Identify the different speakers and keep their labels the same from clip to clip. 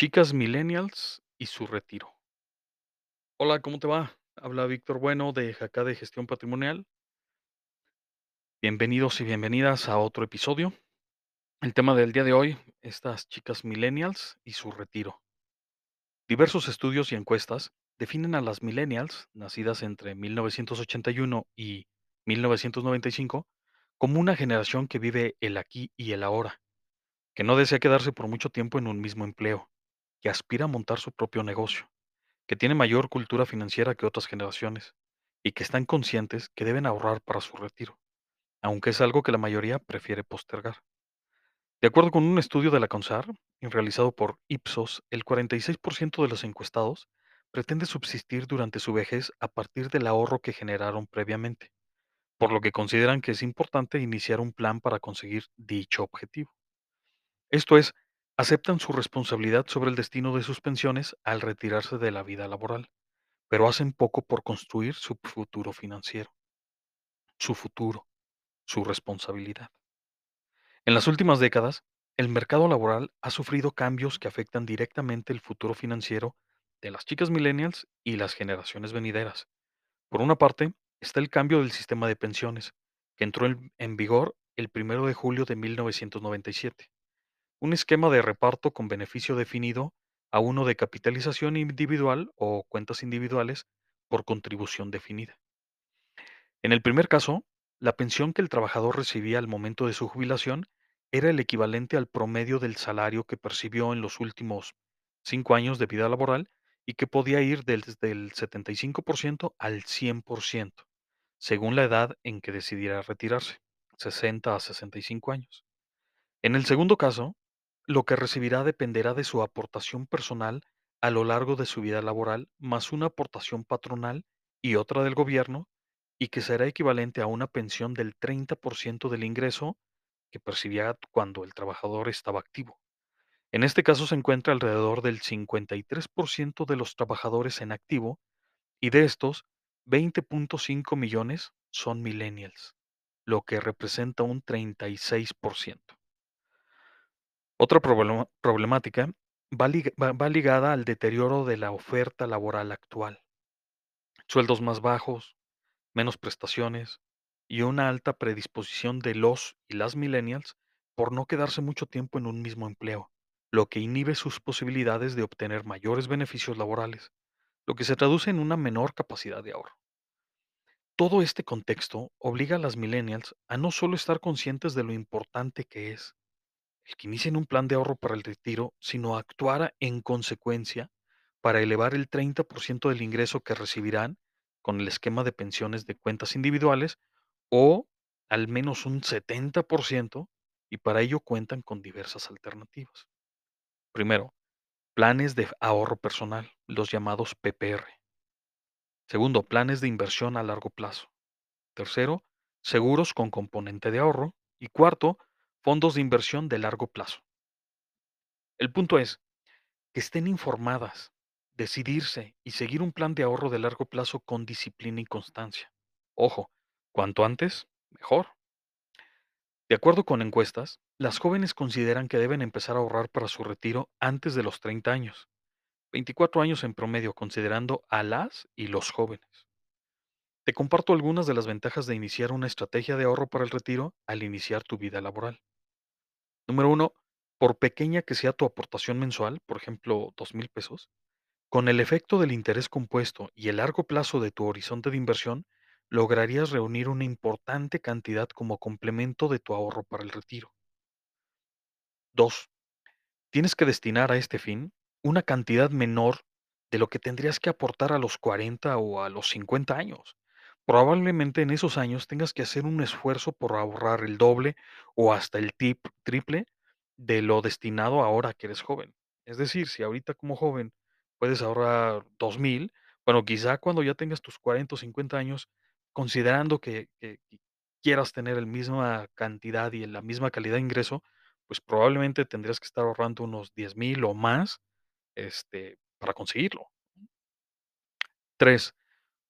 Speaker 1: Chicas millennials y su retiro. Hola, ¿cómo te va? Habla Víctor Bueno de Jacá de Gestión Patrimonial. Bienvenidos y bienvenidas a otro episodio. El tema del día de hoy, estas chicas millennials y su retiro. Diversos estudios y encuestas definen a las millennials, nacidas entre 1981 y 1995, como una generación que vive el aquí y el ahora, que no desea quedarse por mucho tiempo en un mismo empleo, que aspira a montar su propio negocio que tiene mayor cultura financiera que otras generaciones y que están conscientes que deben ahorrar para su retiro, aunque es algo que la mayoría prefiere postergar. De acuerdo con un estudio de la CONSAR, realizado por Ipsos, el 46% de los encuestados pretende subsistir durante su vejez a partir del ahorro que generaron previamente, por lo que consideran que es importante iniciar un plan para conseguir dicho objetivo. Esto es, aceptan su responsabilidad sobre el destino de sus pensiones al retirarse de la vida laboral pero hacen poco por construir su futuro financiero, su futuro, su responsabilidad. En las últimas décadas, el mercado laboral ha sufrido cambios que afectan directamente el futuro financiero de las chicas millennials y las generaciones venideras. Por una parte, está el cambio del sistema de pensiones, que entró en, vigor el 1 de julio de 1997. Un esquema de reparto con beneficio definido a uno de capitalización individual o cuentas individuales por contribución definida. En el primer caso, la pensión que el trabajador recibía al momento de su jubilación era el equivalente al promedio del salario que percibió en los últimos cinco años de vida laboral y que podía ir desde el 75% al 100%, según la edad en que decidiera retirarse, 60 a 65 años. En el segundo caso, lo que recibirá dependerá de su aportación personal a lo largo de su vida laboral, más una aportación patronal y otra del gobierno, y que será equivalente a una pensión del 30% del ingreso que percibía cuando el trabajador estaba activo. En este caso se encuentra alrededor del 53% de los trabajadores en activo y de estos, 20.5 millones son millennials, lo que representa un 36%. Otra problemática va- va ligada al deterioro de la oferta laboral actual. Sueldos más bajos, menos prestaciones y una alta predisposición de los y las millennials por no quedarse mucho tiempo en un mismo empleo, lo que inhibe sus posibilidades de obtener mayores beneficios laborales, lo que se traduce en una menor capacidad de ahorro. Todo este contexto obliga a las millennials a no solo estar conscientes de lo importante que es, el que inicien un plan de ahorro para el retiro, sino actuara en consecuencia para elevar el 30% del ingreso que recibirán con el esquema de pensiones de cuentas individuales o al menos un 70% y para ello cuentan con diversas alternativas. Primero, planes de ahorro personal, los llamados PPR. Segundo, planes de inversión a largo plazo. Tercero, seguros con componente de ahorro. Y cuarto, fondos de inversión de largo plazo. El punto es que estén informadas, decidirse y seguir un plan de ahorro de largo plazo con disciplina y constancia. Ojo, cuanto antes, mejor. De acuerdo con encuestas, las jóvenes consideran que deben empezar a ahorrar para su retiro antes de los 30 años, 24 años en promedio considerando a las y los jóvenes. Te comparto algunas de las ventajas de iniciar una estrategia de ahorro para el retiro al iniciar tu vida laboral. Número uno, por pequeña que sea tu aportación mensual, por ejemplo, dos mil pesos, con el efecto del interés compuesto y el largo plazo de tu horizonte de inversión, lograrías reunir una importante cantidad como complemento de tu ahorro para el retiro. 2. Tienes que destinar a este fin una cantidad menor de lo que tendrías que aportar a los 40 o a los 50 años. Probablemente en esos años tengas que hacer un esfuerzo por ahorrar el doble o hasta el tip- triple de lo destinado ahora que eres joven. Es decir, si ahorita como joven puedes ahorrar 2000, bueno, quizá cuando ya tengas tus 40 o 50 años, considerando que, quieras tener la misma cantidad y la misma calidad de ingreso, pues probablemente tendrías que estar ahorrando unos 10,000 o más, este, para conseguirlo. 3.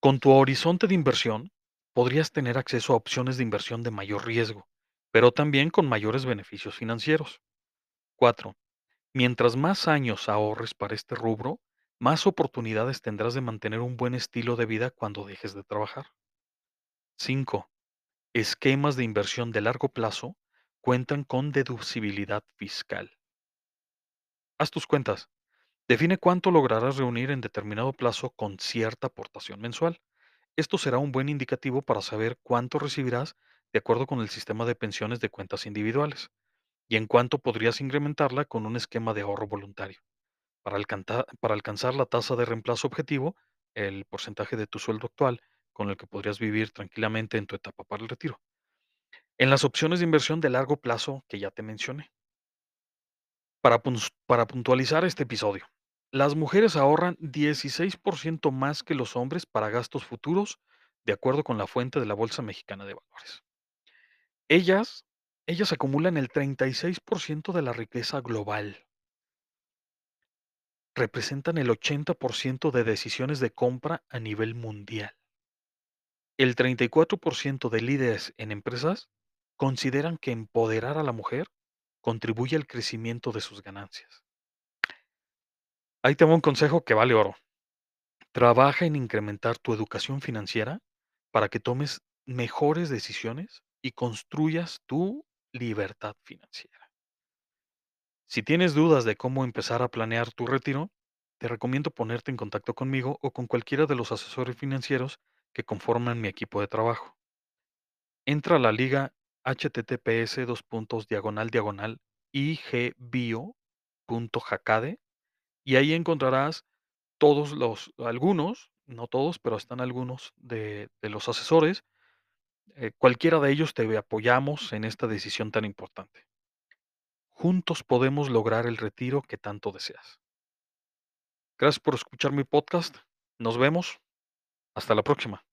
Speaker 1: Con tu horizonte de inversión, podrías tener acceso a opciones de inversión de mayor riesgo, pero también con mayores beneficios financieros. 4. Mientras más años ahorres para este rubro, más oportunidades tendrás de mantener un buen estilo de vida cuando dejes de trabajar. 5. Esquemas de inversión de largo plazo cuentan con deducibilidad fiscal. Haz tus cuentas. Define cuánto lograrás reunir en determinado plazo con cierta aportación mensual. Esto será un buen indicativo para saber cuánto recibirás de acuerdo con el sistema de pensiones de cuentas individuales y en cuánto podrías incrementarla con un esquema de ahorro voluntario. Para, alcanzar, la tasa de reemplazo objetivo, el porcentaje de tu sueldo actual con el que podrías vivir tranquilamente en tu etapa para el retiro. En las opciones de inversión de largo plazo que ya te mencioné. Para puntualizar este episodio, las mujeres ahorran 16% más que los hombres para gastos futuros, de acuerdo con la fuente de la Bolsa Mexicana de Valores. Ellas, ellas acumulan el 36% de la riqueza global, representan el 80% de decisiones de compra a nivel mundial. El 34% de líderes en empresas consideran que empoderar a la mujer contribuye al crecimiento de sus ganancias. Ahí te un consejo que vale oro. Trabaja en incrementar tu educación financiera para que tomes mejores decisiones y construyas tu libertad financiera. Si tienes dudas de cómo empezar a planear tu retiro, te recomiendo ponerte en contacto conmigo o con cualquiera de los asesores financieros que conforman mi equipo de trabajo. Entra a la liga https diagonal diagonal igbio.jacade y ahí encontrarás todos los, algunos, no todos, pero están algunos de, de los asesores. eh, cualquiera de ellos te apoyamos en esta decisión tan importante. Juntos podemos lograr el retiro que tanto deseas. Gracias por escuchar mi podcast. Nos vemos. Hasta la próxima.